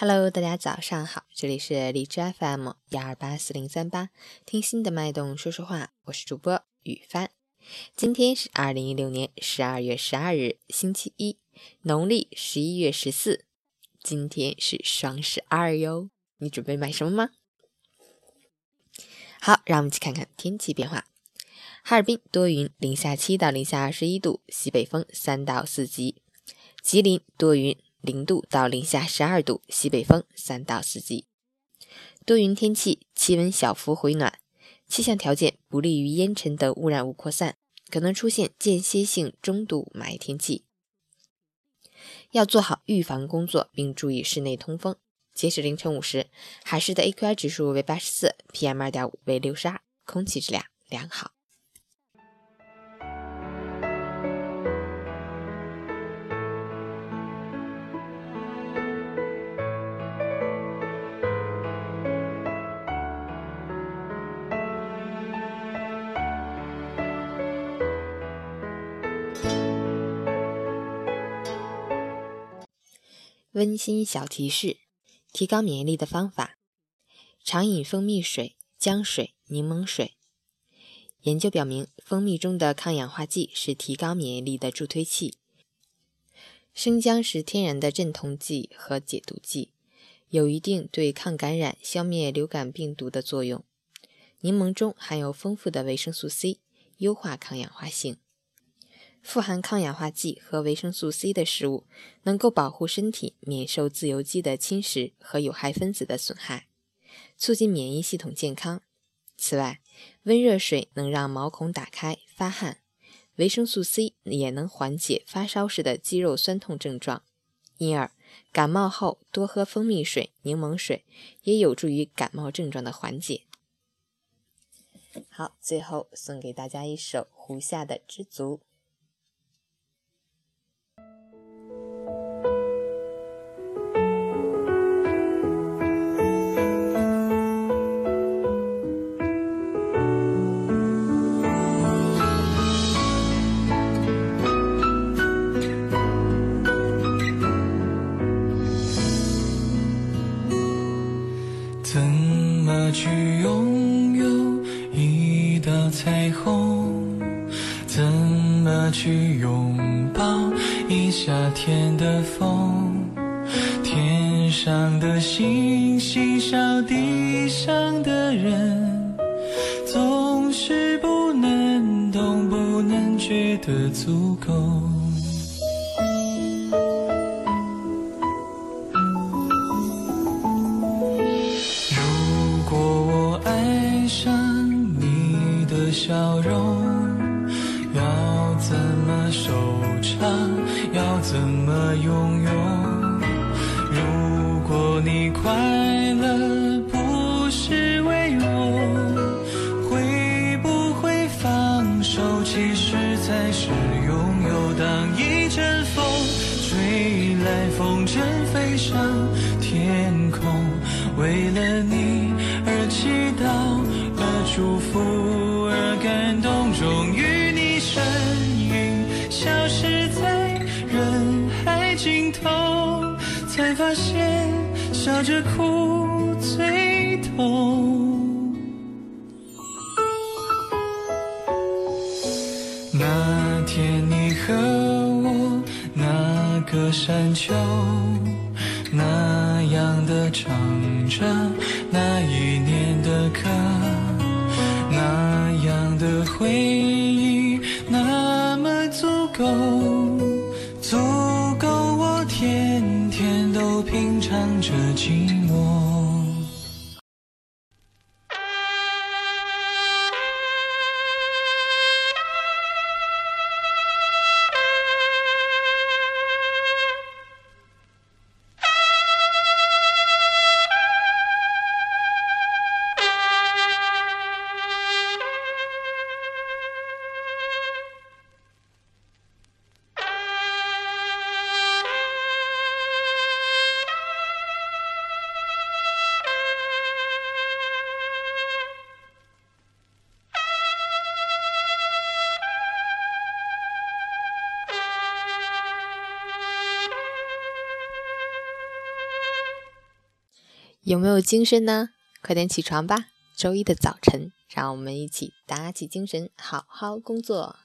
Hello，大家早上好，这里是荔枝 FM 幺二八四零三八，听心的脉动说说话，我是主播雨帆。今天是二零一六年十二月十二日，星期一，农历十一月十四。今天是双十二哟，你准备买什么吗？好，让我们一起看看天气变化。哈尔滨多云，零下七到零下二十一度，西北风三到四级。吉林多云。零度到零下十二度，西北风三到四级，多云天气，气温小幅回暖，气象条件不利于烟尘等污染物扩散，可能出现间歇性中度霾天气，要做好预防工作，并注意室内通风。截止凌晨五时，海市的 AQI 指数为八十四，PM 二点五为六十二，空气质量良好。温馨小提示：提高免疫力的方法，常饮蜂蜜水、姜水、柠檬水。研究表明，蜂蜜中的抗氧化剂是提高免疫力的助推器。生姜是天然的镇痛剂和解毒剂，有一定对抗感染、消灭流感病毒的作用。柠檬中含有丰富的维生素 C，优化抗氧化性。富含抗氧化剂和维生素 C 的食物，能够保护身体免受自由基的侵蚀和有害分子的损害，促进免疫系统健康。此外，温热水能让毛孔打开发汗，维生素 C 也能缓解发烧时的肌肉酸痛症状。因而，感冒后多喝蜂蜜水、柠檬水，也有助于感冒症状的缓解。好，最后送给大家一首胡夏的《知足》。怎么去拥有一道彩虹，怎么去拥抱一夏天的风？天上的星星少地上的人，总是不能懂，不能觉得足够。怎么拥有？如果你快乐不是为我，会不会放手？其实才是拥有。当一阵风吹来，风筝飞上天空，为了你而祈祷，而祝福。而感动，尽头，才发现笑着哭最痛。那天你和我那个山丘，那样的唱着那一年的歌。那样的回忆，天天都品尝着寂寞。有没有精神呢？快点起床吧！周一的早晨，让我们一起打起精神，好好工作。